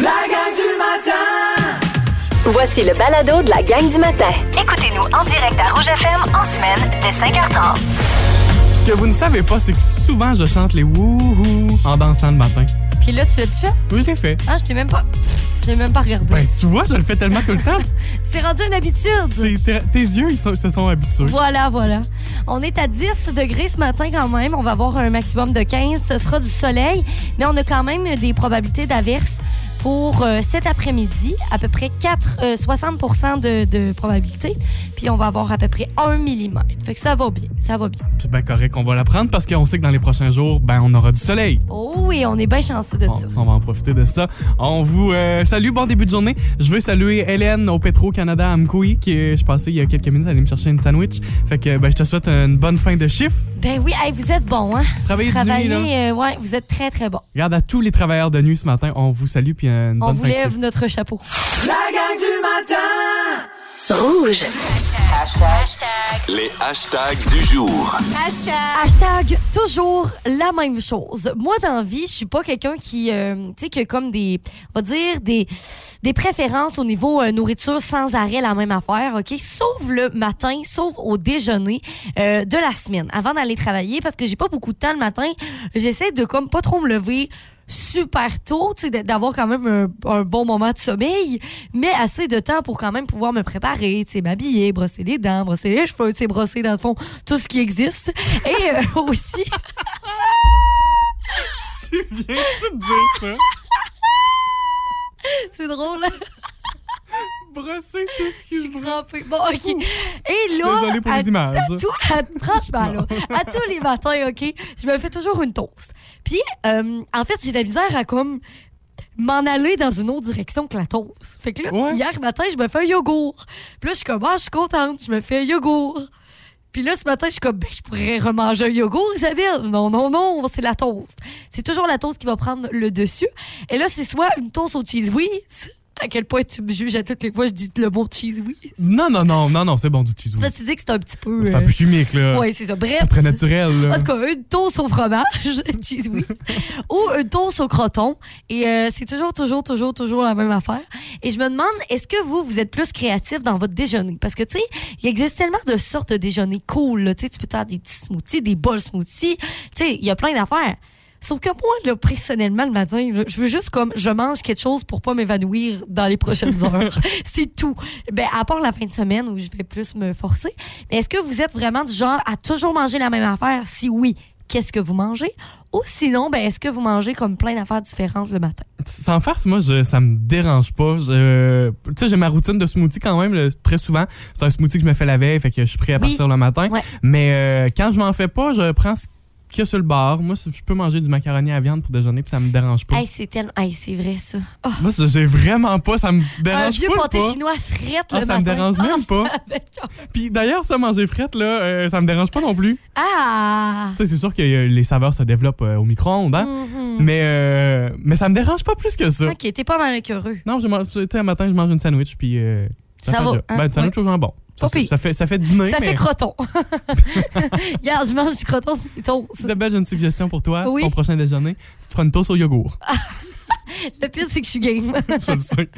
La gang du matin! Voici le balado de la gang du matin. Écoutez-nous en direct à Rouge FM en semaine dès 5h30. Ce que vous ne savez pas, c'est que souvent je chante les wouhou en dansant le matin. Puis là, tu l'as-tu fait? Oui, je l'ai fait. Ah, je t'ai même pas. Je l'ai même pas regardé. Ben, tu vois, je le fais tellement tout le temps. C'est rendu une habitude. C'est- Tes tes yeux, ils sont- se sont habitués. Voilà, voilà. On est à 10 degrés ce matin quand même. On va avoir un maximum de 15. Ce sera du soleil, mais on a quand même des probabilités d'averses pour euh, cet après-midi. À peu près 4, euh, 60 de, de probabilité. Puis on va avoir à peu près 1 mm. Fait que ça va bien. Ça va bien. C'est bien correct qu'on va la prendre parce qu'on sait que dans les prochains jours, ben, on aura du soleil. Oh oui, on est bien chanceux de On, ça. on va en profiter de ça. On vous euh, salue, bon début de journée. Je veux saluer Hélène au Petro-Canada à Mkoui, qui euh, je passais il y a quelques minutes, aller me chercher une sandwich. Fait que ben, je te souhaite une bonne fin de chiffre. Ben oui, hey, vous êtes bon, hein? Travaillez de Travaillez, nuit, là. euh, ouais, vous êtes très, très bon. Regarde à tous les travailleurs de nuit ce matin, on vous salue puis une On bonne vous fin de lève notre chapeau. La gang du matin! Rouge. Les hashtags du jour. Hashtag toujours la même chose. Moi, dans la vie, je suis pas quelqu'un qui, euh, tu sais, qui a comme des, on va dire, des, des préférences au niveau euh, nourriture sans arrêt, la même affaire, OK? Sauf le matin, sauf au déjeuner euh, de la semaine, avant d'aller travailler, parce que j'ai pas beaucoup de temps le matin. J'essaie de comme pas trop me lever super tôt, tu sais, d'avoir quand même un, un bon moment de sommeil, mais assez de temps pour quand même pouvoir me préparer, tu sais, m'habiller, brosser les dents, brosser les cheveux, tu sais, brosser dans le fond tout ce qui existe. Et euh, aussi, Tu viens de dire ça? c'est drôle, hein? Brosser tout ce qui je se brosse. Bon, OK. Et là, Désolé pour à- les images. à tout- à- franchement, là, à tous les matins, OK, je me fais toujours une toast. Puis, euh, en fait, j'ai de la misère à comme m'en aller dans une autre direction que la toast. Fait que là, Ouais. hier matin, je me fais un yogourt. Puis là, je suis comme, ah, je suis contente, je me fais un yogourt. Puis là, ce matin, je suis comme, ben, je pourrais remanger un yogourt, Isabelle. Non, non, non, c'est la toast. C'est toujours la toast qui va prendre le dessus. Et là, c'est soit une toast au cheese whiz. À quel point tu me juges à toutes les fois, je dis le mot cheese whiz. Non, non, non, non, non, c'est bon du cheese whiz. Tu dis que c'est un petit peu. C'est un peu chimique, là. Oui, c'est ça. Bref. Très naturel, là. En tout cas, une toast au fromage, cheese whiz, ou une toast au croton. Et euh, c'est toujours, toujours, toujours, toujours la même affaire. Et je me demande, est-ce que vous, vous êtes plus créatif dans votre déjeuner? Parce que, tu sais, il existe tellement de sortes de déjeuners cool. là. Tu sais, tu peux te faire des petits smoothies, des bols smoothies. Tu sais, il y a plein d'affaires. Sauf que moi, là, personnellement, le matin, là, je veux juste comme je mange quelque chose pour pas m'évanouir dans les prochaines heures. C'est tout. Ben, à part la fin de semaine où je vais plus me forcer. Mais est-ce que vous êtes vraiment du genre à toujours manger la même affaire? Si oui, qu'est-ce que vous mangez? Ou sinon, ben, est-ce que vous mangez comme plein d'affaires différentes le matin? Sans farce, moi, je, ça me dérange pas. Tu sais, j'ai ma routine de smoothie quand même, là, très souvent. C'est un smoothie que je me fais la veille, fait que je suis prêt à Oui. partir le matin. Ouais. Mais euh, quand je m'en fais pas, je prends ce qu'il y a sur le bar. Moi, je peux manger du macaroni à viande pour déjeuner, puis ça me dérange pas. Hey, c'est tellement. Hey, c'est vrai, ça. Oh, Moi, j'ai vraiment pas, ça me un dérange vieux pas. pâté pas. chinois frette Ah, le ça me dérange même Ah, pas. Puis d'ailleurs, ça, manger frette, là, euh, ça me dérange pas non plus. Ah! Tu sais, c'est sûr que euh, les saveurs se développent euh, au micro-ondes, hein? Mhm. Mais, euh, mais ça me dérange pas plus que ça. Ok, t'es pas mal heureux. Non, je mange- tu sais, un matin, je mange une sandwich, puis euh, Ça va, hein? Ben, une sandwich au jambon. Ça, fait, ça fait dîner, Ça mais... fait croton. Regarde, je mange du croton sur mes toasts. Isabelle, j'ai une suggestion pour toi. Oui. Ton prochain déjeuner, tu te feras une toast au yogourt. Le pire, c'est que je suis game. je le sais.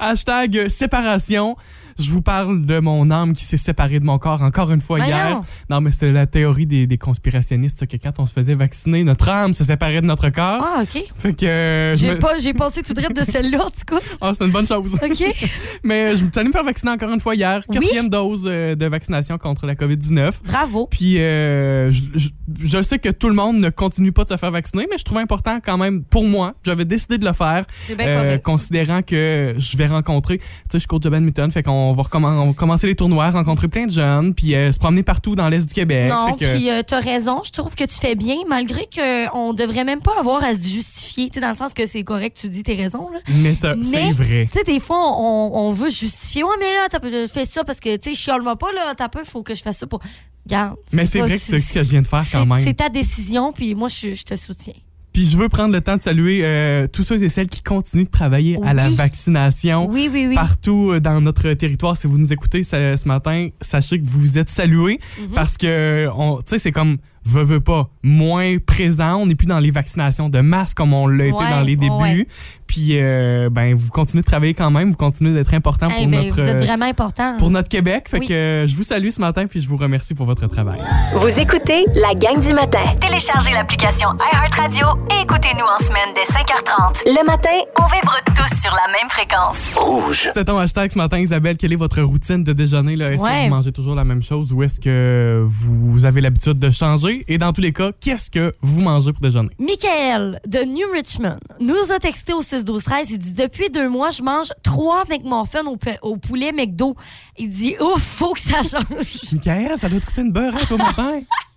Hashtag euh, séparation. Je vous parle de mon âme qui s'est séparée de mon corps encore une fois hier. Non, mais c'était la théorie des, des conspirationnistes que quand on se faisait vacciner, notre âme se séparait de notre corps. Ah, OK. Fait que. euh, J'ai me- pas, j'ai passé tout droit de celle-là, tout cas. Ah, c'est une bonne chose. OK. mais je me suis me faire vacciner encore une fois hier. Oui. Quatrième dose euh, de vaccination contre la COVID-19. Bravo. Puis euh, je, je- je sais que tout le monde ne continue pas de se faire vacciner, mais je trouve important quand même pour moi. J'avais décidé de le faire, C'est bien euh, considérant que je vais rencontrer. Tu sais, je coach de badminton, fait qu'on va va commencer les tournois, rencontrer plein de jeunes, puis euh, se promener partout dans l'est du Québec. Non, Fait que- puis euh, t'as raison. Je trouve que tu fais bien, malgré qu'on devrait même pas avoir à se justifier. Tu sais, dans le sens que c'est correct, tu dis tes raisons. Là. mais t'as- Mais- c'est vrai. Tu sais, des fois, on, on veut justifier. Ouais, mais là, t'as je fais ça parce que, tu sais, chiale-moi pas, là, t'as peu, il faut que je fasse ça pour. Regarde. Mais c'est vrai que c'est ce que je viens de faire quand c'est- même. C'est ta décision, puis moi, je, je te soutiens. Puis je veux prendre le temps de saluer euh, tous ceux et celles qui continuent de travailler à la vaccination. Oui, oui, oui. Partout euh, dans notre territoire, si vous nous écoutez ce, ce matin, sachez que vous êtes salués Mhm. parce que on- tu sais c'est comme veut, veut pas, moins présent. On n'est plus dans les vaccinations de masse comme on l'a été dans les débuts. ouais. Puis, euh, ben, vous continuez de travailler quand même. Vous continuez d'être important pour, ben, notre, vous êtes vraiment important. pour notre Québec. Fait Oui. que euh, je vous salue ce matin puis je vous remercie pour votre travail. Vous écoutez la gang du matin. Téléchargez l'application iHeartRadio et écoutez-nous en semaine dès 5h30. Le matin, on vibre tous sur la même fréquence. Rouge. C'est ton hashtag ce matin, Isabelle. Quelle est votre routine de déjeuner? là? Est-ce que vous mangez toujours la même chose ou est-ce que vous avez l'habitude de changer? Et dans tous les cas, qu'est-ce que vous mangez pour déjeuner? Michael de New Richmond nous a texté au 6-12-13. Il dit Depuis deux mois, je mange trois McMuffins au, au poulet McDo. Il dit Ouf, faut que ça change. Michael, ça doit te coûter une beurre hein, au matin.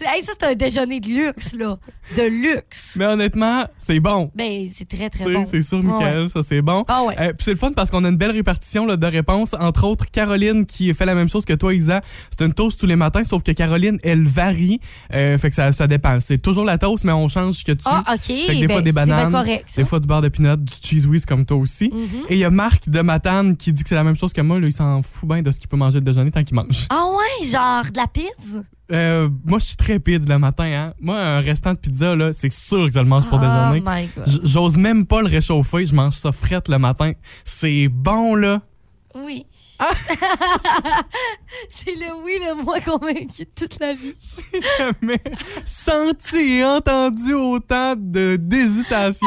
hey, ça, c'est un déjeuner de luxe, là. De luxe. Mais honnêtement, c'est bon. Ben, c'est très, très bon. C'est sûr, Michael, ça c'est bon. Ah ouais. Euh, puis c'est le fun parce qu'on a une belle répartition là, de réponses. Entre autres, Caroline qui fait la même chose que toi, Isa. C'est une toast tous les matins, sauf que Caroline, elle varie. Euh, fait que ça, ça dépend. C'est toujours la toast, mais on change ce que tu. Ah, OK. Fait que des ben, fois des bananes, correct, ça. Des fois du beurre de pinot, du cheese whiz comme toi aussi. Mhm. Et il y a Marc de Matane qui dit que c'est la même chose que moi. Là, il s'en fout bien de ce qu'il peut manger le déjeuner tant qu'il mange. Ah ouais, genre de la pizza? Euh, moi, je suis très pide le matin. Hein. Moi, un restant de pizza, là, c'est sûr que je le mange pour oh déjeuner. my God. J- J'ose même pas le réchauffer. Je mange ça frette le matin. C'est bon, là. Oui. Ah! c'est le oui le moins convaincu de toute la vie. J'ai jamais senti et entendu autant de d'hésitation.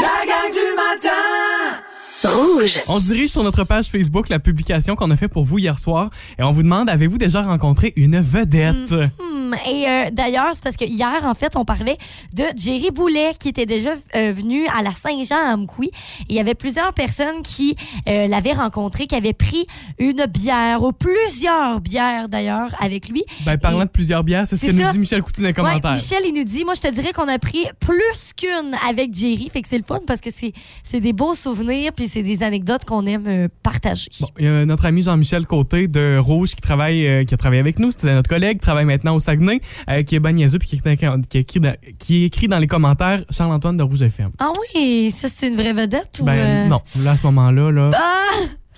La gang du matin Rouge. On se dirige sur notre page Facebook, la publication qu'on a fait pour vous hier soir, et on vous demande avez-vous déjà rencontré une vedette? Hmm, Et euh, d'ailleurs, c'est parce que hier, en fait, on parlait de Jerry Boulet qui était déjà euh, venu à la Saint-Jean à Amkoui. Et il y avait plusieurs personnes qui euh, l'avaient rencontré, qui avaient pris une bière, ou plusieurs bières d'ailleurs, avec lui. Ben, parlant Et- de plusieurs bières, c'est ce que nous dit Michel Coutu dans les Ouais, commentaires. Michel, il nous dit, moi, je te dirais qu'on a pris plus qu'une avec Jerry. Fait que c'est le fun parce que c'est c'est des beaux souvenirs puis c'est des anecdotes qu'on aime euh, partager. Bon, il y a notre ami Jean-Michel Côté de Rouge qui travaille, euh, qui a travaillé avec nous. C'était notre collègue, qui travaille maintenant au Saguenay, euh, qui est niaiseux puis qui, écrit- qui écrit dans, qui écrit dans les commentaires Charles-Antoine de Rouge FM. Ah oui, ça, c'est une vraie vedette ou... Ben non, là à ce moment-là, là, Ah,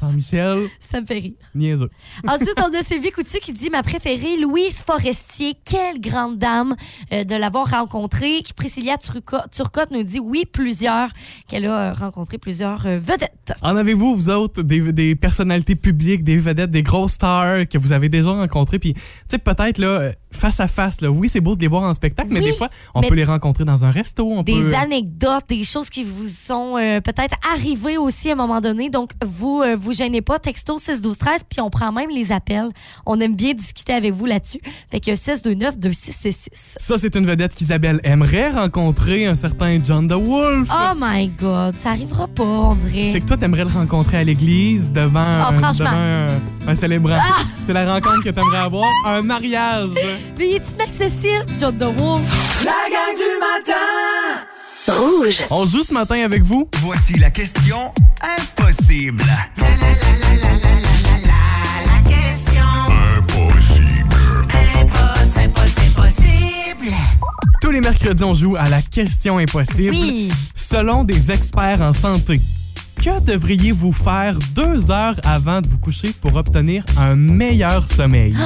Jean-Michel, ça me fait rire. niaiseux. Ensuite, on a Sylvie Coutu qui dit ma préférée, Louise Forestier. Quelle grande dame euh, de l'avoir rencontrée. Priscilla Turco- Turcotte nous dit oui, plusieurs, qu'elle a euh, rencontré plusieurs euh, vedettes. En avez-vous, vous autres, des, des personnalités publiques, des vedettes, des grosses stars que vous avez déjà rencontrées? Puis, tu sais, peut-être, là, euh, face à face, là, oui, c'est beau de les voir en spectacle, mais des fois, on peut les rencontrer dans un resto. On Des peut... anecdotes, des choses qui vous sont euh, peut-être arrivées aussi à un moment donné. Donc, vous euh, vous gênez pas. Texto 6 12 13 puis on prend même les appels. On aime bien discuter avec vous là-dessus. Fait que 6 2 9 2 6 6 6. Ça, c'est une vedette qu'Isabelle aimerait rencontrer, un certain John the Wolf. Oh my God, ça arrivera pas, on dirait. C'est que toi, t'aimerais le rencontrer à l'église devant, Ah, un-. Ah! devant un, un célébrant. C'est la rencontre que t'aimerais avoir, un mariage. Mais il est inaccessible, John the Wolf. La gang du matin Rouge. On joue ce matin avec vous. Voici la question impossible. Tous les mercredis, on joue à la question impossible. Oui. Selon des experts en santé, que devriez-vous faire deux heures avant de vous coucher pour obtenir un meilleur sommeil?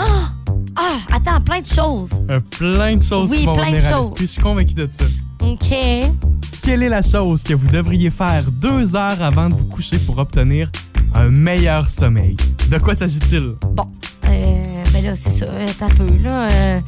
Ah, attends, plein de choses. Euh, plein de choses Oui, qui vont plein de venir à choses. l'esprit. Je suis convaincu de ça. OK. Quelle est la chose que vous devriez faire deux heures avant de vous coucher pour obtenir un meilleur sommeil? De quoi s'agit-il? Bon. Euh, ben là, c'est ça. Attends un peu, là. euh.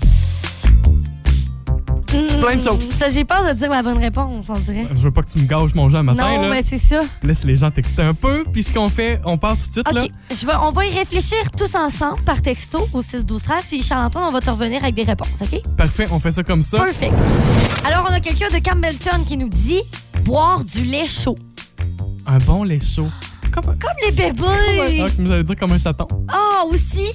Hmm, Plein de choses. Ça, j'ai peur de dire la bonne réponse, on dirait. Je veux pas que tu me gâches mon jeu un matin. non, là. mais c'est ça. Laisse les gens texter un peu. Puis ce qu'on fait, on part tout de suite. Là. OK. Je vais, on va y réfléchir tous ensemble par texto au 6 12 13 puis Charles-Antoine, on va te revenir avec des réponses, OK? Parfait, on fait ça comme ça. Perfect. Alors, on a quelqu'un de Campbellton qui nous dit boire du lait chaud. Un bon lait chaud. Comme, Comme les bébés. Ah, vous allez dire comme un chaton. Ah, aussi?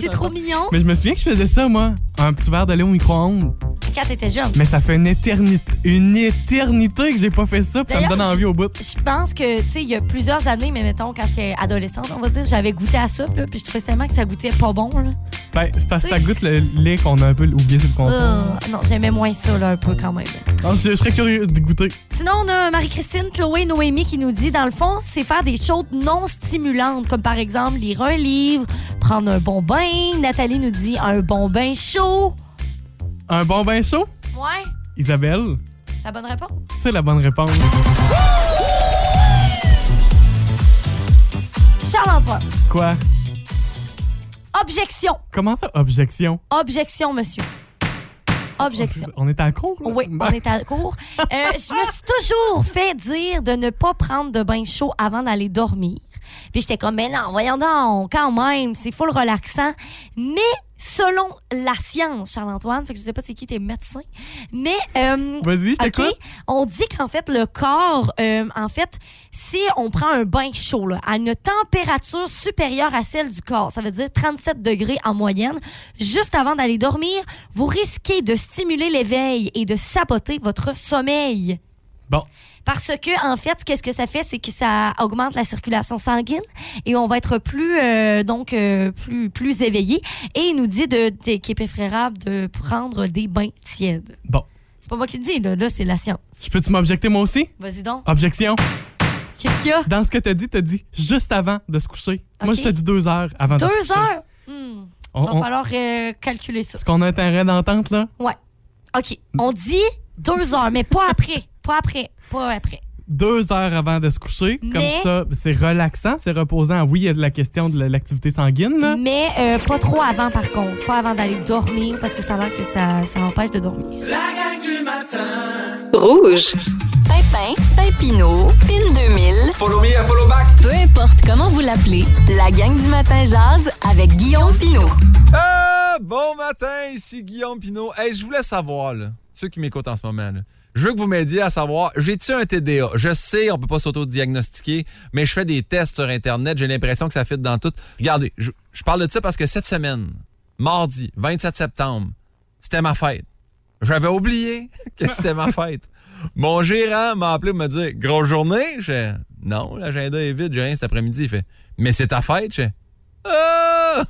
C'est trop mignon. Mais je me souviens que je faisais ça, moi. Un petit verre de lait au micro-ondes. Quand t'étais jeune. Mais ça fait une éternité, une éternité que j'ai pas fait ça, puis ça me donne envie au bout. Je pense que, tu sais, il y a plusieurs années, mais mettons, quand j'étais adolescente, on va dire, j'avais goûté à ça, là, puis je trouvais tellement que ça goûtait pas bon, là. Ben, c'est parce que ça goûte le lait qu'on a un peu oublié sur le comptoir. Euh, non, j'aimais moins ça, là, un peu quand même. Je, je serais curieux de goûter. Sinon, on a Marie-Christine, Chloé, Noémie qui nous dit, dans le fond, c'est faire des choses non stimulantes, comme par exemple lire un livre, prendre un bon bain. Nathalie nous dit un bon bain chaud. Un bon bain chaud? Ouais, Isabelle, la bonne réponse. c'est la bonne réponse. Charles-Antoine, Quoi? Objection. Comment ça, objection? Objection, monsieur. Objection. On est à court? là? Oui, on est à court. Euh, je me suis toujours fait dire de ne pas prendre de bain chaud avant d'aller dormir. Puis j'étais comme, mais non, voyons donc, quand même, c'est full relaxant. Mais selon la science, Charles-Antoine, fait que je sais pas c'est qui tes médecins, mais... euh, Vas-y, je OK, t'écoute. on dit qu'en fait, le corps, euh, en fait, si on prend un bain chaud là, à une température supérieure à celle du corps, ça veut dire 37 degrés en moyenne, juste avant d'aller dormir, vous risquez de stimuler l'éveil et de saboter votre sommeil. Bon, Parce que, en fait, qu'est-ce que ça fait? C'est que ça augmente la circulation sanguine et on va être plus, euh, donc, euh, plus, plus éveillé. Et il nous dit de, de- qu'il est préférable de prendre des bains tièdes. bon. C'est pas moi qui le dis, là, là c'est la science. Je peux-tu m'objecter moi aussi? Vas-y donc. Objection. Qu'est-ce qu'il y a? Dans ce que t'as dit, t'as dit juste avant de se coucher. Moi, je te dis deux heures avant de se Deux coucher. heures? Hmm. On- Va on- falloir euh, calculer ça. Est-ce qu'on a un terrain d'entente, là? Ouais. OK. On dit deux heures, mais pas après. Pas après. Pas après. Deux heures avant de se coucher. Comme ça, c'est relaxant, c'est reposant. Oui, il y a de la question de l'activité sanguine, là. Mais euh, pas trop avant, par contre. Pas avant d'aller dormir, parce que ça a l'air que ça, ça empêche de dormir. La gang du matin. Rouge. Pimpin, Pimpino, Pin 2000. Follow me, follow back. Peu importe comment vous l'appelez, la gang du matin jazz avec Guillaume Pinot. Ah, bon matin, ici Guillaume Pinot. Hey, je voulais savoir, là, ceux qui m'écoutent en ce moment, là, je veux que vous m'aidiez à savoir, j'ai-tu un TDA? Je sais, on peut pas s'auto-diagnostiquer, mais je fais des tests sur Internet, j'ai l'impression que ça fit dans tout. Regardez, je, parle de ça parce que cette semaine, mardi, 27 septembre, c'était ma fête. J'avais oublié que c'était ma fête. Mon gérant m'a appelé pour me dire Grosse journée? Je Non, l'agenda est vide, j'ai rien cet après-midi. Il fait Mais c'est ta fête? Je ah!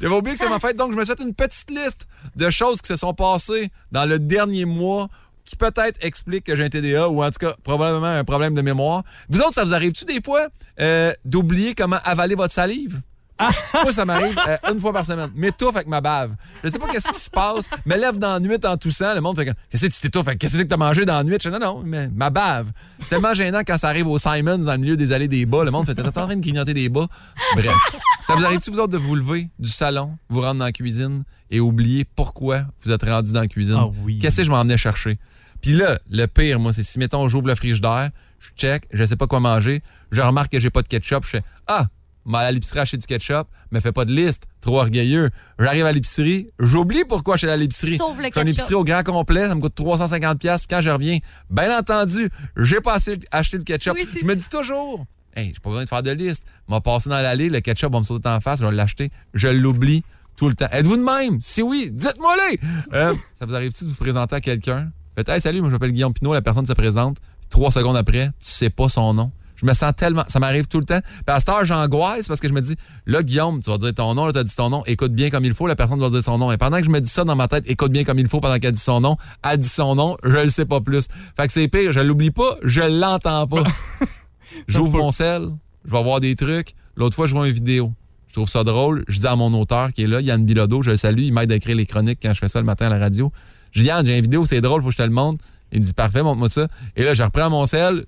J'avais oublié que c'était ma fête, donc je me suis fait une petite liste de choses qui se sont passées dans le dernier mois qui peut-être expliquent que j'ai un TDA ou en tout cas probablement un problème de mémoire. Vous autres, ça vous arrive-tu des fois euh, d'oublier comment avaler votre salive? Moi, ça m'arrive euh, une fois par semaine. M'étouffe avec ma bave. Je sais pas qu'est-ce qui se passe. Me lève dans la nuit en toussant. Le monde fait Qu'est-ce que tu t'étouffes? Qu'est-ce que t'as mangé dans la nuit? Je dis, non, non, mais ma bave. C'est tellement gênant quand ça arrive au Simons dans le milieu des allées des bas. Le monde fait T'es en train de grignoter des bas? Bref. Ça vous arrive-tu, vous autres, de vous lever du salon, vous rendre dans la cuisine et oublier pourquoi vous êtes rendu dans la cuisine? Ah oui. Qu'est-ce que je m'en venais chercher? Puis là, le pire, moi, c'est si, mettons, j'ouvre le frigidaire, je check, je sais pas quoi manger, je remarque que j'ai pas de ketchup, je fais Ah, mais à l'épicerie acheter du ketchup, mais fais pas de liste, trop orgueilleux. J'arrive à l'épicerie, j'oublie pourquoi je suis allé à l'épicerie. Le fais une épicerie au grand complet, ça me coûte 350$, puis quand je reviens, bien entendu, j'ai pas assez acheté le ketchup. Oui, je me dis toujours, hey, j'ai pas besoin de faire de liste. M'a passé dans l'allée, le ketchup va me sauter en face, je vais l'acheter. Je l'oublie tout le temps. Êtes-vous de même? Si oui, dites-moi-les! Euh, ça vous arrive-tu de vous présenter à quelqu'un? Faites, hey, salut, moi je m'appelle Guillaume Pinot, la personne se présente. Puis trois secondes après, tu sais pas son nom. Je me sens tellement. Ça m'arrive tout le temps. Puis à cette heure, j'angoisse parce que je me dis, là, Guillaume, tu vas dire ton nom, là, tu as dit ton nom, écoute bien comme il faut, la personne va dire son nom. Et pendant que je me dis ça dans ma tête, écoute bien comme il faut, pendant qu'elle dit son nom, elle dit son nom, je le sais pas plus. Fait que c'est pire, je l'oublie pas, je l'entends pas. J'ouvre mon sel, je vais voir des trucs. L'autre fois, je vois une vidéo. Je trouve ça drôle. Je dis à mon auteur qui est là, Yann Bilodeau, je le salue, il m'aide à écrire les chroniques quand je fais ça le matin à la radio. Je dis, Yann, j'ai une vidéo, c'est drôle, faut que je te le montre. Il me dit, parfait, montre-moi ça. Et là, je reprends mon sel,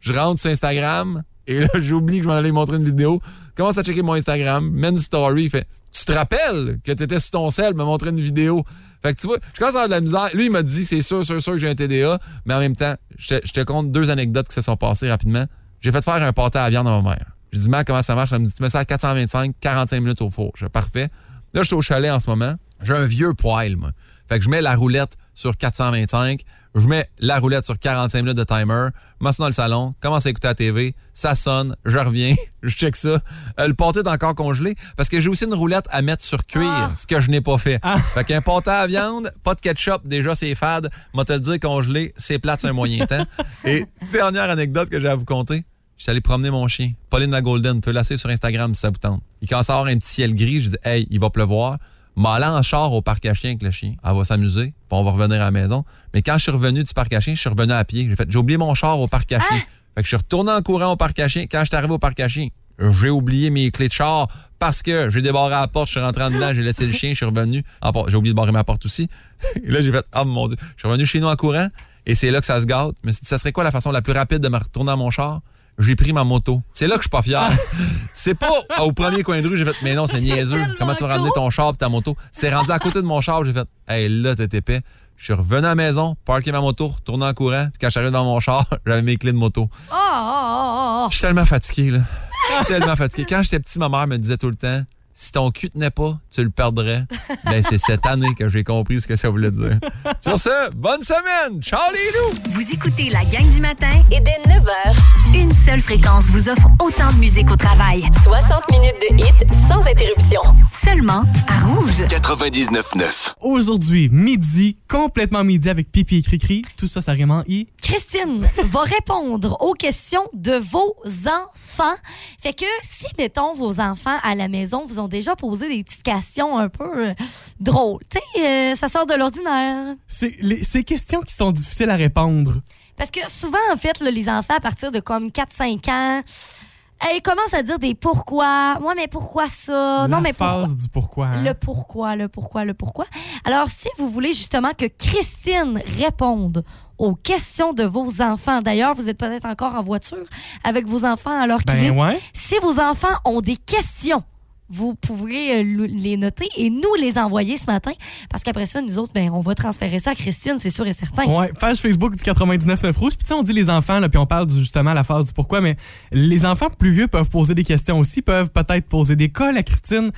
je rentre sur Instagram, et là, j'oublie que je m'en allais montrer une vidéo. Commence à checker mon Instagram, mets une story, fait, tu te rappelles que tu étais sur ton sel, me montrer une vidéo. Fait que tu vois, je commence à avoir de la misère. Lui, il m'a dit, c'est sûr, sûr, sûr que j'ai un TDA, mais en même temps, je te, je te compte deux anecdotes qui se sont passées rapidement. J'ai fait faire un pâté à la viande à ma mère. Je dis, man, comment ça marche? Elle me dit, tu mets ça à 425, 45 minutes au four. Je fais, parfait. Là, je suis au chalet en ce moment. J'ai un vieux poêle, moi. Fait que je mets la roulette sur 425. Je mets la roulette sur 45 minutes de timer. Je m'assois dans le salon, commence à écouter la TV. Ça sonne, je reviens, je check ça. Euh, le pâté est encore congelé parce que j'ai aussi une roulette à mettre sur cuire, ce que je n'ai pas fait. Fait qu'un pâté à viande, pas de ketchup, déjà c'est fade. Moi te le dire congelé, c'est plate, c'est un moyen temps. Et dernière anecdote que j'ai à vous conter. J'étais allé promener mon chien, Pauline la Golden. Vous pouvez la suivre sur Instagram si ça vous tente. Il commence à avoir un petit ciel gris. Je dis, hey, il va pleuvoir. M'a allé en char au parc à chiens avec le chien. Elle va s'amuser, puis on va revenir à la maison. Mais quand je suis revenu du parc à chiens, je suis revenu à pied. J'ai fait, j'ai oublié mon char au parc à chiens. Fait que je suis retourné en courant au parc à chiens. Quand je suis arrivé au parc à chiens, j'ai oublié mes clés de char parce que j'ai débarré la porte, je suis rentré en dedans, j'ai laissé le chien, je suis revenu. J'ai oublié de barrer ma porte aussi. Et là, j'ai fait, oh mon Dieu, je suis revenu chez nous en courant et c'est là que ça se gâte. Mais ça serait quoi la façon la plus rapide de me retourner à mon char? J'ai pris ma moto. C'est là que je suis pas fier. c'est pas au premier coin de rue, j'ai fait, mais non, c'est niaiseux. Comment tu vas ramener ton char et ta moto? C'est rendu à côté de mon char, j'ai fait, hey, là, t'es épais. Je suis revenu à la maison, parké ma moto, retourné en courant, puis quand j'arrive dans mon char, j'avais mes clés de moto. Oh, oh, oh, oh. Je suis tellement fatigué, là. Je suis tellement fatigué. Quand j'étais petit, ma mère me disait tout le temps si ton cul tenait pas, tu le perdrais. Ben, c'est cette année que j'ai compris ce que ça voulait dire. Sur ce, bonne semaine! Ciao les loups! Vous écoutez la gang du matin et dès 9h, une seule fréquence vous offre autant de musique au travail. 60 minutes de hits sans interruption. Seulement à Rouge. 99.9. Aujourd'hui, midi, complètement midi avec Pipi et Cricri. Tout ça, ça en I. Christine va répondre aux questions de vos enfants. Fait que si, mettons, vos enfants à la maison vous ont déjà posé des petites questions un peu euh, drôles, tu sais, euh, ça sort de l'ordinaire. C'est les- ces questions qui sont difficiles à répondre. Parce que souvent, en fait, là, les enfants, à partir de comme 4-5 ans, euh, ils commencent à dire des pourquoi. Moi, mais pourquoi ça? La non, mais pourquoi? phase du pourquoi. hein? Le pourquoi, le pourquoi, le pourquoi. Alors, si vous voulez justement que Christine réponde aux questions de vos enfants, d'ailleurs, vous êtes peut-être encore en voiture avec vos enfants alors qu'il est. Ben ouais. Si vos enfants ont des questions, vous pourrez euh, les noter et nous les envoyer ce matin parce qu'après ça, nous autres, ben, on va transférer ça à Christine, c'est sûr et certain. Ouais, page Facebook du 99 rouge. Puis on dit les enfants, là, puis on parle justement à la phase du pourquoi, mais les enfants plus vieux peuvent poser des questions aussi, peuvent peut-être poser des cols à Christine.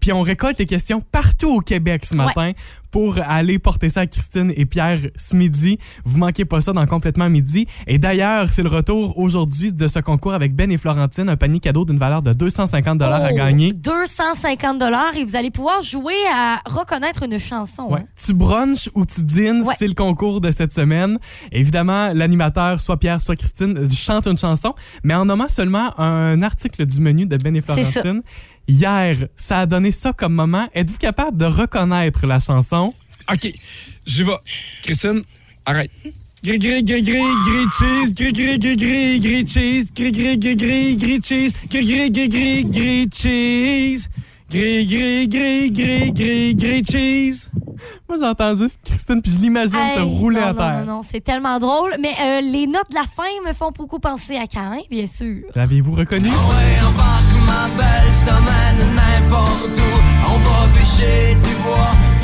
Puis on récolte les questions partout au Québec ce matin pour aller porter ça à Christine et Pierre ce midi. Vous manquez pas ça dans Complètement Midi. Et d'ailleurs, c'est le retour aujourd'hui de ce concours avec Ben et Florentine, un panier cadeau d'une valeur de 250 dollars à Oh, gagner. 250 dollars et vous allez pouvoir jouer à reconnaître une chanson. Ouais. hein. Tu brunches ou tu dînes, Ouais. c'est le concours de cette semaine. Évidemment, l'animateur, soit Pierre, soit Christine, euh, chante une chanson, mais en nommant seulement un article du menu de Ben et. Florentine. Hier, ça a donné ça comme moment. Êtes-vous capable de reconnaître la chanson? OK, j'y vais. Christine, arrête. Gris, gris, gris, gris, gris cheese, gris, gris, gris, gris, gris cheese, gris, gris, gris, gris, gris cheese, gris, gris, gris, gris, gris cheese, gris, gris, gris, gris, gris, gris cheese. Moi, j'entends juste Christine, puis je l'imagine se rouler non, à non, terre. Non, non, c'est tellement drôle. Mais euh, les notes de la fin me font beaucoup penser à Cain, bien sûr. L'avez-vous reconnu? Ouais, ma belle, je t'emmène n'importe où. On va pêcher, tu vois.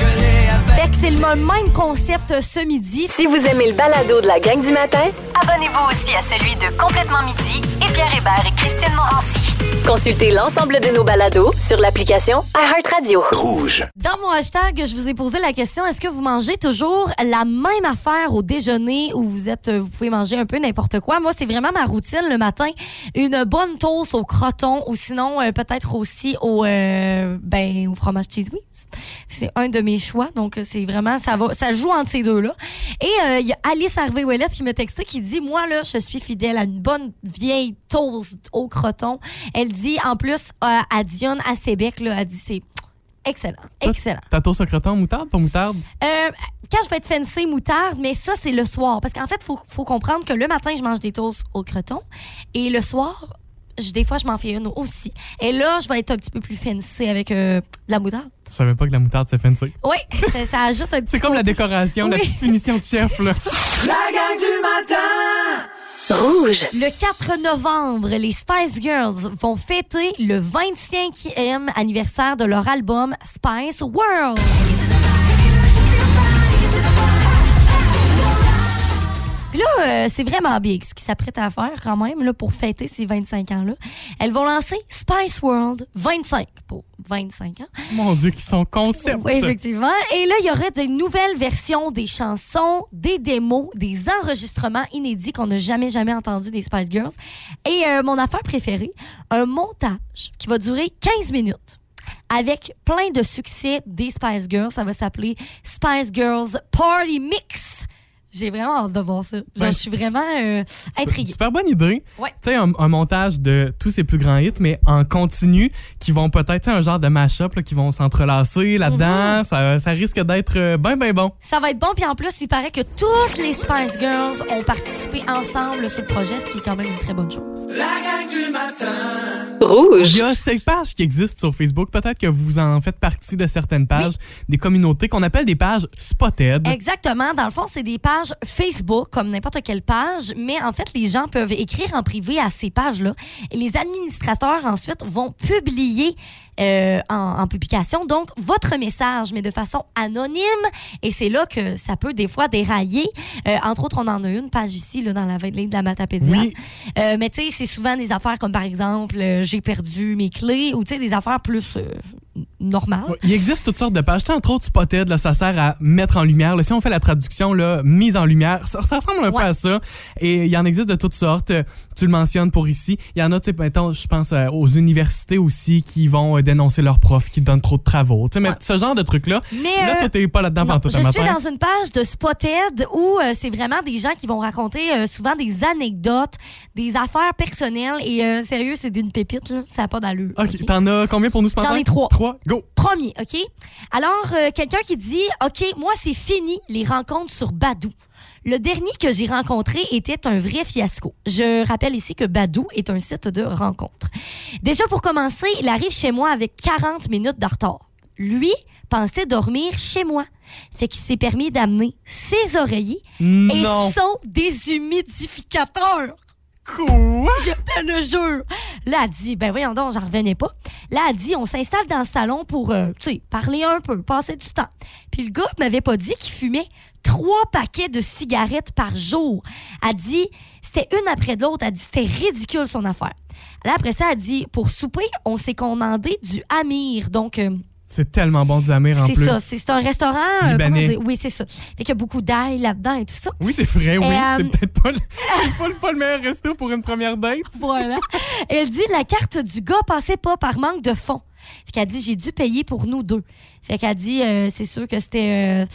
Fait même concept ce midi. Si vous aimez le balado de la gang du matin, abonnez-vous aussi à celui de Complètement Midi et Pierre Hébert et Christine Morancy. Consultez l'ensemble de nos balados sur l'application iHeartRadio. Rouge. Dans mon hashtag, je vous ai posé la question est-ce que vous mangez toujours la même affaire au déjeuner ou vous êtes, euh, vous pouvez manger un peu n'importe quoi? Moi, c'est vraiment ma routine le matin. Une bonne toast au croton ou sinon euh, peut-être aussi au euh, ben au fromage cheese whiz. C'est un de mes choix, donc c'est vraiment ça va, ça joue entre ces deux là. Et euh, il y a Alice Harvey Ouellette qui m'a texté qui dit moi là, je suis fidèle à une bonne vieille toast au croton. Elle dit en plus euh, à Dionne à Sébec là, elle dit c'est excellent, excellent. Ta toast au croton, moutarde, pas moutarde? Euh, quand je vais être fancy moutarde, mais ça, c'est le soir. Parce qu'en fait, il faut, faut comprendre que le matin, je mange des toasts au croton. Et le soir, je- des fois, je m'en fais une aussi. Et là, je vais être un petit peu plus fancy avec euh, de la moutarde. Je savais pas que la moutarde, c'est fancy? Oui, ça, ça ajoute un petit C'est comme la décoration, la petite finition de chef, là. La gang du matin! Rouge. Le 4 novembre, les Spice Girls vont fêter le 25e anniversaire de leur album Spice World. Puis là, euh, c'est vraiment big ce qu'ils s'apprêtent à faire quand même là, pour fêter ces 25 ans-là. Elles vont lancer Spice World 25 pour 25 ans. Mon Dieu, qui sont concepts. Oui, effectivement. Et là, il y aurait des nouvelles versions des chansons, des démos, des enregistrements inédits qu'on n'a jamais, jamais entendus des Spice Girls. Et euh, mon affaire préférée, un montage qui va durer 15 minutes avec plein de succès des Spice Girls. Ça va s'appeler Spice Girls Party Mix. J'ai vraiment hâte de voir ça. Genre, Ben, je suis vraiment euh, intriguée. Super bonne idée. Ouais. Tu sais, un, un montage de tous ces plus grands hits, mais en continu, qui vont peut-être, tu sais, un genre de mash-up, là, qui vont s'entrelacer là-dedans. ça, ça risque d'être euh, ben, ben bon. Ça va être bon. Puis en plus, il paraît que toutes les Spice Girls ont participé ensemble sur le projet, ce qui est quand même une très bonne chose. La gang du matin! Rouge. Il y a ces pages qui existent sur Facebook. Peut-être que vous en faites partie de certaines pages, des communautés qu'on appelle des pages spotted. Exactement. Dans le fond, c'est des pages Facebook, comme n'importe quelle page, mais en fait, les gens peuvent écrire en privé à ces pages-là. Et les administrateurs, ensuite, vont publier euh, en, en publication, donc, votre message, mais de façon anonyme. Et c'est là que ça peut des fois dérailler. Euh, entre autres, on en a une page ici, là, dans la ligne de la Matapédia. Oui. Euh, mais tu sais, c'est souvent des affaires comme, par exemple, j'ai perdu mes clés ou, tu sais, des affaires plus Ouais, Il existe toutes sortes de pages. Tu entre autres, Spotted, là, ça sert à mettre en lumière. là, si on fait la traduction, là, mise en lumière, ça, ça ressemble un Ouais. peu à ça. Et il y en existe de toutes sortes. Tu le mentionnes pour ici. Il y en a, tu sais, je pense euh, aux universités aussi qui vont euh, dénoncer leurs profs qui donnent trop de travaux. Tu sais, mais Ouais. ce genre de trucs-là. Mais, Là, euh, toi, t'es pas là-dedans pendant tout je suis dans une page de Spotted où c'est vraiment des gens qui vont raconter souvent des anecdotes, des affaires personnelles. Et sérieux, c'est d'une pépite, là. Ça n'a pas d'allure. OK, ok? t'en as combien pour nous ce J'en ai trois. Trois, go! Premier, OK? Alors, euh, quelqu'un qui dit OK, moi, c'est fini les rencontres sur Badou. Le dernier que j'ai rencontré était un vrai fiasco. Je rappelle ici que Badou est un site de rencontres. Déjà, pour commencer, il arrive chez moi avec 40 minutes de retard. Lui pensait dormir chez moi. Fait qu'il s'est permis d'amener ses oreillers et son déshumidificateur. Quoi? Je te le jure. Là, elle dit, ben voyons donc, j'en revenais pas. Là, elle dit, on s'installe dans le salon pour, euh, tu sais, parler un peu, passer du temps. Puis le gars m'avait pas dit qu'il fumait trois paquets de cigarettes par jour. Elle dit, c'était une après l'autre. Elle dit, c'était ridicule son affaire. Là, après ça, elle dit, pour souper, on s'est commandé du Amir. Donc, euh, C'est tellement bon du Amir en c'est plus. ça. C'est c'est un restaurant. euh? Oui, c'est ça. Fait qu'il y a beaucoup d'ail là-dedans et tout ça. Oui, c'est vrai, oui. Euh, C'est peut-être pas, le- c'est pas, le- pas le meilleur resto pour une première date. Voilà. Elle dit la carte du gars passait pas par manque de fonds. Fait qu'elle dit j'ai dû payer pour nous deux. Fait qu'elle dit euh, c'est sûr que c'était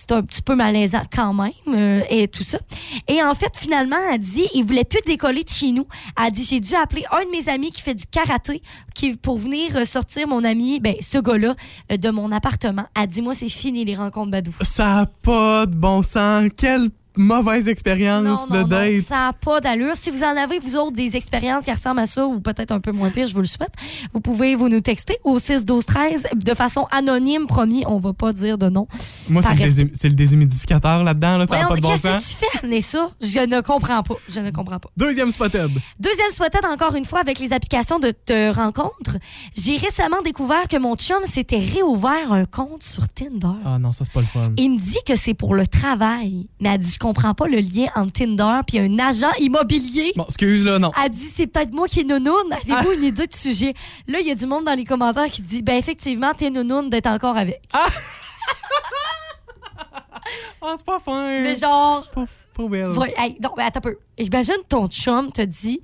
c'était un petit peu malaisant quand même euh, et tout ça. Et en fait finalement elle dit il voulait plus décoller de chez nous. Elle dit j'ai dû appeler un de mes amis qui fait du karaté qui pour venir sortir mon ami ben ce gars-là euh, de mon appartement. Elle dit moi c'est fini les rencontres badou. Ça a pas de bon sens. Quelle mauvaise expérience de non, non, date. ça n'a pas d'allure. Si vous en avez, vous autres, des expériences qui ressemblent à ça, ou peut-être un peu moins pire, je vous le souhaite, vous pouvez vous nous texter au 6 12 13 de façon anonyme, promis, on va pas dire de nom. Moi, c'est le, déshumidificateur là-dedans. Là, ça n'a pas de bon Qu'est-ce sens. que tu fais amener ça? Je ne comprends pas. Je ne comprends pas. Deuxième spotted. Deuxième spotted, encore une fois, avec les applications de te rencontre. J'ai récemment découvert que mon chum s'était réouvert un compte sur Tinder. Ah non, ça, c'est pas le fun. Il me dit que c'est pour le travail. Mais elle dit, je comprends pas le lien entre Tinder puis un agent immobilier. Bon, excuse, là, non. Elle dit c'est peut-être moi qui est nounoun. Avez-vous une idée du sujet? Là, il y a du monde dans les commentaires qui dit ben effectivement, t'es nounoun d'être encore avec. Ah, c'est pas fin. Mais genre, Pauvre- pauvre elle. ouais, hey, non, mais attends un peu. Imagine ton chum te dit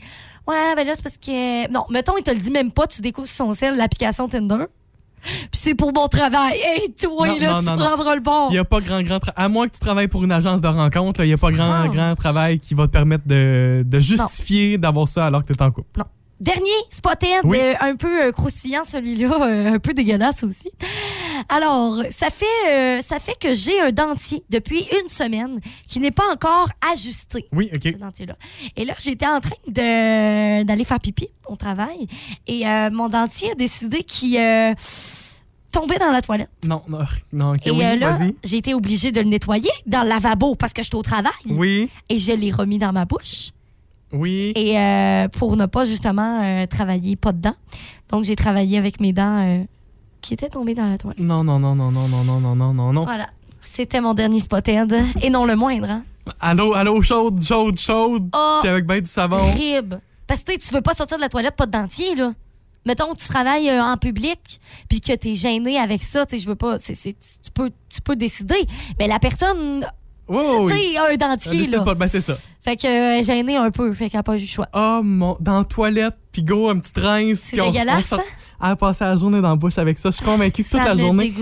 Ouais, ben là, c'est parce que. Non, mettons, il te le dit même pas, tu découvres sur son sel l'application Tinder. Puis c'est pour mon travail. Hey, toi, Non, là, non, tu non, prendras le bord. Il n'y a pas grand, grand À moins que tu travailles pour une agence de rencontre, il n'y a pas grand, Ah. grand travail qui va te permettre de, de justifier d'avoir ça alors que tu es en couple. Dernier spotted, Oui. euh, un peu euh, croustillant celui-là, euh, un peu dégueulasse aussi. Alors, ça fait, euh, ça fait que j'ai un dentier depuis une semaine qui n'est pas encore ajusté. Oui, OK. ce dentier-là. Et là, j'étais en train de- d'aller faire pipi au travail et mon dentier a décidé qu'il tombait dans la toilette. Non, non, non, OK, et oui, euh, là, j'ai été obligée de le nettoyer dans le lavabo parce que j'étais au travail. Oui, Et je l'ai remis dans ma bouche. Oui. Et euh, pour ne pas justement euh, travailler pas dedans. Donc, j'ai travaillé avec mes dents euh, qui étaient tombées dans la toilette. Non, non, non, non, non, non, non, non, non, non, non. Voilà. C'était mon dernier spotted. Et non le moindre, hein? Allô, allô, chaude, chaude, chaude. Oh, Puis avec ben du savon. horrible. Parce que tu veux pas sortir de la toilette pas de dentier, là. Mettons que tu travailles euh, en public puis que tu es gêné avec ça, tu sais, je veux pas. c'est- c'est- tu, peux, tu peux décider. Mais la personne, Tu sais, un dentier, là. pas- Ben, c'est ça. Fait que euh, gênée un peu, fait qu'elle a pas eu le choix. Oh, mon. Dans la toilette, puis go, un petit rince. C'est on- sort- Elle a passé la journée dans la bouche avec ça. Je suis convaincu que toute la journée.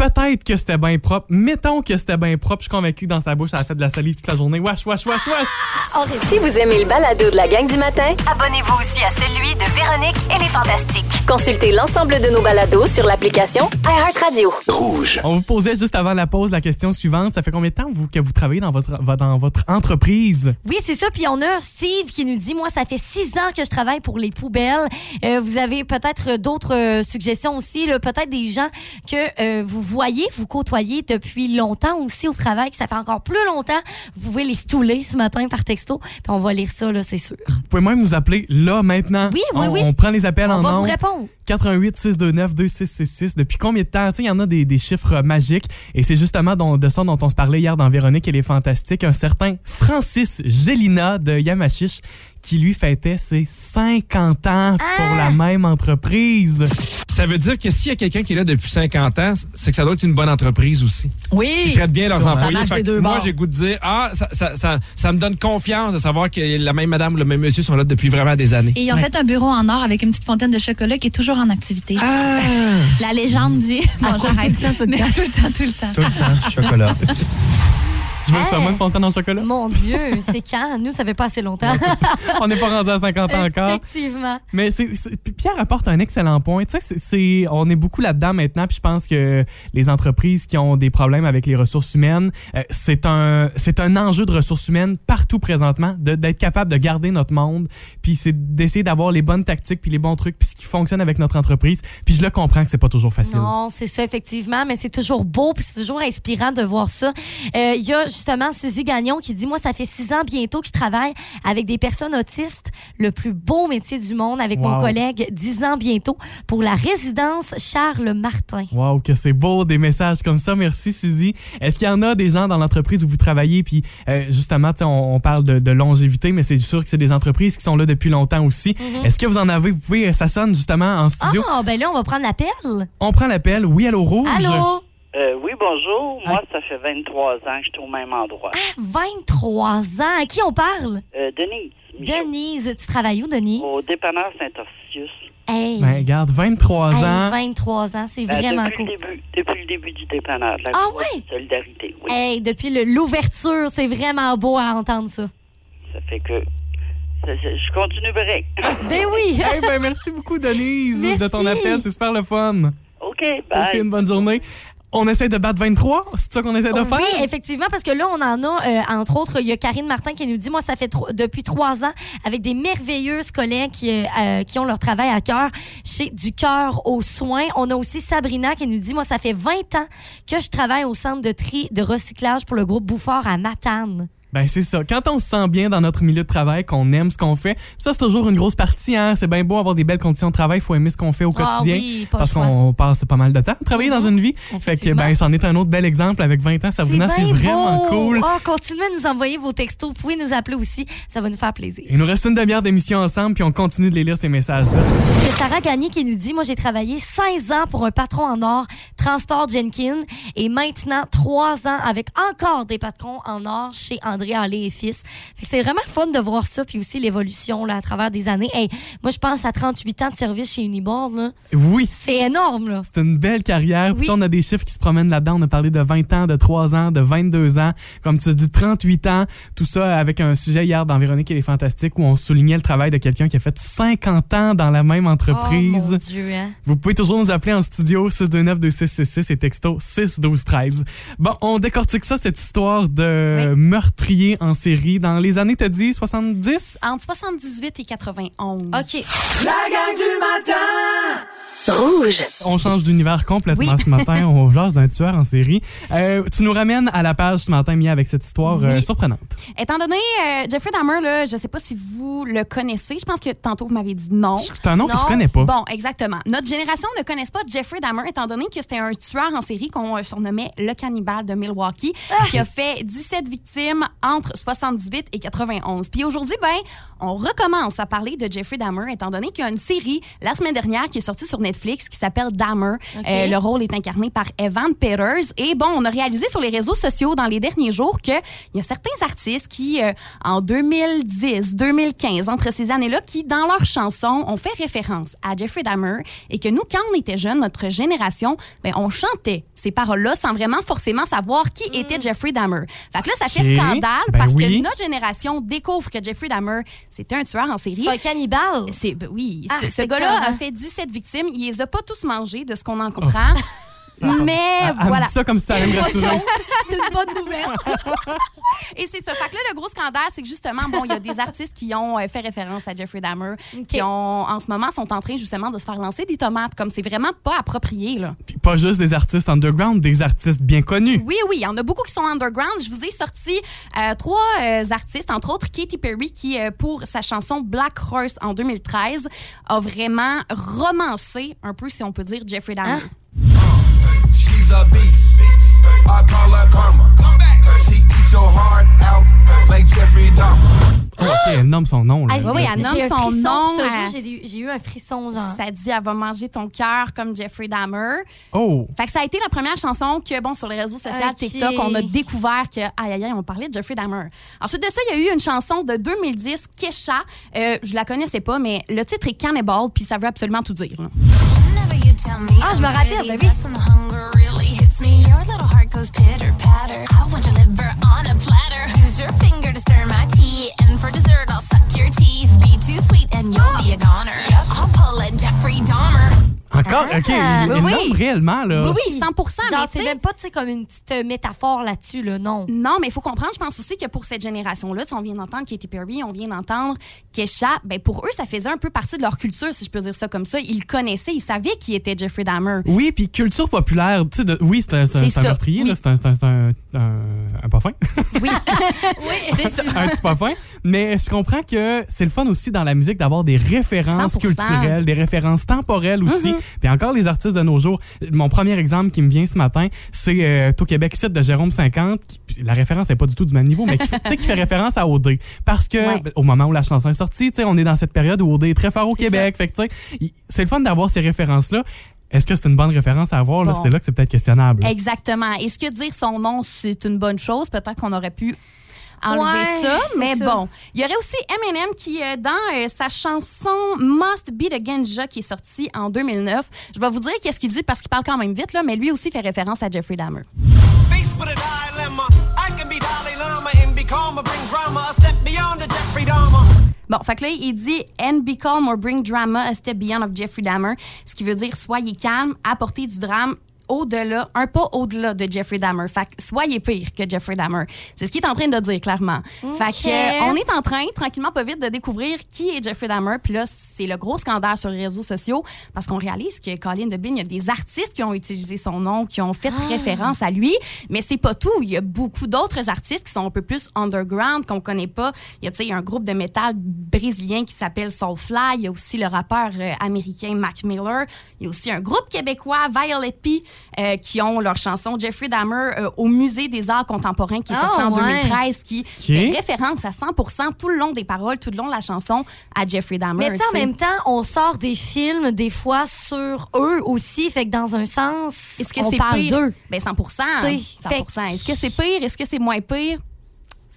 Peut-être que c'était bien propre. Mettons que c'était bien propre. Je suis convaincu que dans sa bouche, elle a fait de la salive toute la journée. Wesh, wesh, wesh, wesh. Si vous aimez le balado de la gang du matin, abonnez-vous aussi à celui de Véronique et les Fantastiques. Consultez l'ensemble de nos balados sur l'application iHeartRadio. Rouge. On vous posait juste avant la pause la question suivante. Ça fait combien de temps vous, que vous travaillez dans votre, dans votre entreprise? Oui, c'est ça. Puis on a Steve qui nous dit, moi, ça fait six ans que je travaille pour les poubelles. Euh, vous avez peut-être d'autres euh, suggestions aussi, peut-être des gens que euh, vous voyez, vous côtoyez depuis longtemps aussi au travail, que ça fait encore plus longtemps. Vous pouvez les stouler ce matin par texto, puis on va lire ça, là, c'est sûr. Vous pouvez même nous appeler là, maintenant. Oui, oui, on, oui. On prend les appels On en va vous répondre. 88 629 2666. Depuis combien de temps? Tu sais, Il y en a des, des chiffres magiques? Et c'est justement dont- de ça dont on se parlait hier dans Véronique et les Fantastiques. Un certain Francis Gélina de Yamachiche qui lui fêtait ses 50 ans pour Ah! la même entreprise. Ça veut dire que s'il y a quelqu'un qui est là depuis 50 ans, c'est que ça doit être une bonne entreprise aussi. Oui. Ils traitent bien leurs Ça employés. Fait deux moi, j'ai goût de dire, ah, ça, ça, ça, ça me donne confiance de savoir que la même madame ou le même monsieur sont là depuis vraiment des années. Et ils ont fait un bureau en or avec une petite fontaine de chocolat qui est toujours en activité. Ah! La légende dit. Non, j'arrête. tout le temps, tout le Mais temps. tout le temps, tout le temps. Tout le temps du chocolat. Je veux Hey! sûrement une fontaine en chocolat? Mon Dieu, c'est quand? Nous, ça fait pas assez longtemps. On n'est pas rendu à 50 ans encore. Effectivement. Mais c'est, Pierre apporte un excellent point. Tu sais, c'est, on est beaucoup là-dedans maintenant, puis je pense que les entreprises qui ont des problèmes avec les ressources humaines, euh, c'est un c'est un enjeu de ressources humaines partout présentement, d'être capable de garder notre monde, puis c'est d'essayer d'avoir les bonnes tactiques puis les bons trucs puis ce qui fonctionne avec notre entreprise. Puis je le comprends que c'est pas toujours facile. Non, c'est ça, effectivement, mais c'est toujours beau puis c'est toujours inspirant de voir ça. Euh, Il y a justement Suzy Gagnon qui dit Moi, ça fait six ans bientôt que je travaille avec des personnes autistes, le plus beau métier du monde, avec mon collègue, dix ans bientôt, pour la résidence Charles Martin. Wow, que c'est beau des messages comme ça. Merci Suzy. Est-ce qu'il y en a des gens dans l'entreprise où vous travaillez? Puis euh, justement, on, on parle de, de longévité, mais c'est sûr que c'est des entreprises qui sont là depuis longtemps aussi. Est-ce que vous en avez? Vous pouvez, ça sonne justement en studio. Ah, ben là, on va prendre l'appel. On prend l'appel. Oui, allô rouge? Allô? Euh, oui, bonjour. Moi, ça fait 23 ans que je suis au même endroit. 23 ans? À qui on parle? Euh, Denise, Denise. Tu travailles où, Denise? au dépanneur Saint-Orpheus. Hey. Ben, regarde, 23 Hey, ans. 23 ans, c'est Ben, vraiment depuis cool. Le début, depuis le début du dépanneur, de la Ah ouais? solidarité, oui. Hey, depuis l'ouverture, c'est vraiment beau à entendre ça. Ça fait que je continuerai. Ben oui! Hey, ben, merci beaucoup, Denise, Merci. de ton appel. C'est super le fun. OK, On fait bye. une bonne journée. On essaie de battre 23. C'est ça qu'on essaie de faire? Oui, effectivement, parce que là, on en a, euh, entre autres, il y a Karine Martin qui nous dit, moi, ça fait tro- depuis trois ans, avec des merveilleuses collègues qui, euh, euh, qui ont leur travail à cœur, chez Du cœur aux soins. On a aussi Sabrina qui nous dit, moi, ça fait 20 ans que je travaille au centre de tri de recyclage pour le groupe Bouffard à Matane. Ben c'est ça. Quand on se sent bien dans notre milieu de travail, qu'on aime ce qu'on fait, ça c'est toujours une grosse partie. Hein? C'est bien beau avoir des belles conditions de travail, il faut aimer ce qu'on fait au Ah quotidien. oui, pas le parce qu'on passe pas mal de temps à travailler dans une vie. Fait que ben c'en est un autre bel exemple avec 20 ans. Sabrina, c'est vraiment cool. Oh, continuez à nous envoyer vos textos. Vous pouvez nous appeler aussi. Ça va nous faire plaisir. Il nous reste une demi-heure d'émission ensemble, puis on continue de les lire ces messages-là. C'est Sarah Gagné qui nous dit Moi, j'ai travaillé 16 ans pour un patron en or, Transport Jenkins, et maintenant 3 ans avec encore des patrons en or chez André Allé et Fils. C'est vraiment fun de voir ça, puis aussi l'évolution à travers des années. Hey, moi, je pense à 38 ans de service chez Uniboard. là. Oui. C'est énorme. C'est une belle carrière. Puis Oui. on a des chiffres qui se promènent là-dedans. On a parlé de 20 ans, de 3 ans, de 22 ans. Comme tu dis, 38 ans. Tout ça avec un sujet hier dans Véronique et les Fantastiques où on soulignait le travail de quelqu'un qui a fait 50 ans dans la même entreprise. Oh mon Dieu, hein? Vous pouvez toujours nous appeler en studio 629-2666 et texto 61213. Bon, on décortique ça, cette histoire de meurtrier en série dans les années, t'as dit, 70? Entre 78 et 91. OK. La gang du matin! Rouge. On change d'univers complètement Oui. ce matin. On jase d'un tueur en série. Euh, tu nous ramènes à la page ce matin, Mia, avec cette histoire euh, surprenante. Étant donné, euh, Jeffrey Dahmer, là, je ne sais pas si vous le connaissez. Je pense que tantôt, vous m'avez dit non. C'est un nom que je connais pas. Bon, exactement. Notre génération ne connaît pas Jeffrey Dahmer, étant donné que c'était un tueur en série qu'on surnommait le cannibale de Milwaukee, qui a fait 17 victimes entre 78 et 91. Puis aujourd'hui, ben, on recommence à parler de Jeffrey Dahmer, étant donné qu'il y a une série la semaine dernière qui est sortie sur Netflix Netflix qui s'appelle Dahmer. Euh, le rôle est incarné par Evan Peters. Et bon, on a réalisé sur les réseaux sociaux dans les derniers jours qu'il y a certains artistes qui, euh, en 2010, 2015, entre ces années-là, qui, dans leurs chansons, ont fait référence à Jeffrey Dahmer et que nous, quand on était jeunes, notre génération, ben, on chantait ces paroles-là sans vraiment forcément savoir qui était Jeffrey Dahmer. Fait que là, ça fait OK. scandale Ben parce oui. que notre génération découvre que Jeffrey Dahmer, c'était un tueur en série. C'est un cannibale. C'est ben oui, Ah, ce- gars-là a fait 17 victimes, il les a pas tous mangés de ce qu'on en comprend. Mais me voilà. ça comme si ça allait me. C'est une bonne nouvelle. Et c'est ça. Fait que là, le gros scandale, c'est que justement, bon, il y a des artistes qui ont euh, fait référence à Jeffrey Dahmer, qui ont, en ce moment, sont en train justement de se faire lancer des tomates, comme c'est vraiment pas approprié, là. Puis pas juste des artistes underground, des artistes bien connus. Oui, oui, il y en a beaucoup qui sont underground. Je vous ai sorti euh, trois euh, artistes, entre autres Katy Perry, qui, euh, pour sa chanson Black Horse en 2013, a vraiment romancé, un peu, si on peut dire, Jeffrey Dahmer. She's a beast. I call her karma. She eats your heart out like Jeffrey Dahmer. Oh, OK, elle nomme son nom. Là. Ah, oui, elle nomme son frisson, nom, Je te jure, j'ai eu- un frisson, genre. Ça dit, elle va manger ton cœur comme Jeffrey Dahmer. Oh, Fait que ça a été la première chanson que, bon, sur les réseaux sociaux, Ok. TikTok, on a découvert que, aïe, aïe, aïe, on parlait de Jeffrey Dahmer. Ensuite de ça, il y a eu une chanson de 2010, Kesha. Euh, je la connaissais pas, mais le titre est Cannibal, puis ça veut absolument tout dire. là. Ah, je me rappelle, ben oui. That's encore? OK, il, Ah, il oui, nomme oui. réellement, là. Oui, oui, 100 mais Genre, c'est même pas, tu sais, comme une petite euh, métaphore là-dessus, là, non. Non, mais il faut comprendre, je pense aussi que pour cette génération-là, on vient d'entendre Katy Perry, on vient d'entendre Kesha, ben pour eux, ça faisait un peu partie de leur culture, si je peux dire ça comme ça. Ils connaissaient, ils savaient qui était Jeffrey Dahmer. Oui, puis culture populaire, tu sais, oui, c'est un, meurtrier, oui. là, c'est un, c'est un, un, un, pas fin. Oui, c'est ça. un petit pas fin. Mais je comprends que c'est le fun aussi dans la musique d'avoir des références 100%. culturelles, des références temporelles aussi. Mm-hmm. Puis encore les artistes de nos jours. Mon premier exemple qui me vient ce matin, c'est euh, Au Québec site de Jérôme 50. qui- puis la référence n'est pas du tout du même niveau, mais qui, qui fait référence à OD. Parce que Ouais. au moment où la chanson est sortie, on est dans cette période où OD est très fort au Québec. Fait c'est le fun d'avoir ces références-là. Est-ce que c'est une bonne référence à avoir? là? Bon. C'est là que c'est peut-être questionnable. Exactement. Est-ce que dire son nom, c'est une bonne chose? Peut-être qu'on aurait pu enlever Ouais, ça, mais ça. bon. Il y aurait aussi Eminem qui, euh, dans euh, sa chanson Must Be the Ganja qui est sortie en 2009, je vais vous dire qu'est-ce qu'il dit parce qu'il parle quand même vite, là, mais lui aussi fait référence à Jeffrey Dahmer. Bon, fait que là, il dit And be calm or bring drama a step beyond of Jeffrey Dahmer. Ce qui veut dire soyez calme, apportez du drame au-delà, un pas au-delà de Jeffrey Dahmer. Fait que soyez pire que Jeffrey Dahmer. C'est ce qu'il est en train de dire, clairement. Fait que, euh, on est en train, tranquillement, pas vite, de découvrir qui est Jeffrey Dahmer. Puis là, c'est le gros scandale sur les réseaux sociaux parce qu'on réalise que Colin Deblin, il y a des artistes qui ont utilisé son nom, qui ont fait référence à lui. Mais c'est pas tout. Il y a beaucoup d'autres artistes qui sont un peu plus underground, qu'on connaît pas. Il y a, tu sais, un groupe de métal brésilien qui s'appelle Soulfly. Il y a aussi le rappeur euh, américain Mac Miller. Il y a aussi un groupe québécois, Violet P, euh, qui ont leur chanson Jeffrey Dahmer euh, au Musée des Arts contemporains qui est sorti Ah, en ouais. 2013, qui fait référence à 100% tout le long des paroles, tout le long de la chanson à Jeffrey Dahmer. Mais tu sais, en même temps, on sort des films, des fois, sur eux aussi. Fait que dans un sens, Est-ce que on c'est parle pire? d'eux. Ben 100 T'sais, 100 fait- Est-ce que c'est pire? Est-ce que c'est moins pire?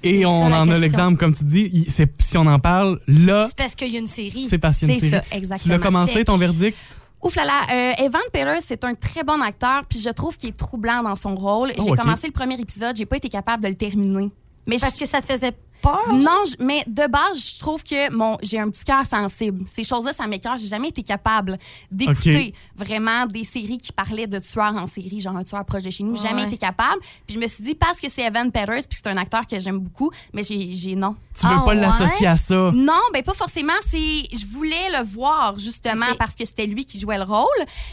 Et C'est on en a l'exemple, comme tu dis, si on en parle là, C'est parce qu'il y a une série. c'est parce qu'il y a une C'est série. ça, exactement. Tu l'as commencé, ton verdict? Ouf là là, euh, Evan Peters, c'est un très bon acteur, puis je trouve qu'il est troublant dans son rôle. Oh, j'ai commencé le premier épisode, j'ai pas été capable de le terminer. Mais Parce je- que ça te faisait peur? non, je- mais de base, je trouve que mon j'ai un petit cœur sensible. Ces choses-là, ça m'écœure. J'ai jamais été capable d'écouter vraiment des séries qui parlaient de tueurs en série, genre un tueur proche de chez nous. J'ai Jamais Ouais. été capable. Puis je me suis dit parce que c'est Evan Peters, puis c'est un acteur que j'aime beaucoup, mais j'ai j'ai- non. Tu veux Ah, pas ouais? l'associer à ça? Non, ben pas forcément. C'est, je voulais le voir justement parce que c'était lui qui jouait le rôle,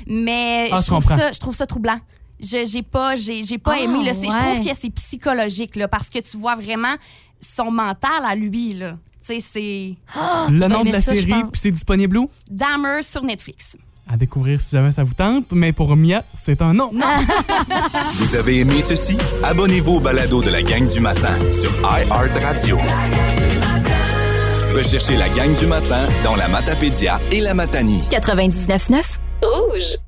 mais Ah, je, trouve ça, je trouve ça troublant. Je, j'ai pas, j'ai, j'ai pas Ah, aimé. Là, C'est- Je trouve ouais. que c'est psychologique là, parce que tu vois vraiment son mental à lui là. Tu sais, c'est Le nom de la ça, série, puis c'est disponible où? Dahmer sur Netflix. À découvrir si jamais ça vous tente, mais pour Mia, c'est un non. Vous avez aimé ceci? Abonnez-vous au balado de la gang du matin sur iHeartRadio. Recherchez la gang du matin dans la Matapédia et la Matanie. 99.9, Rouge.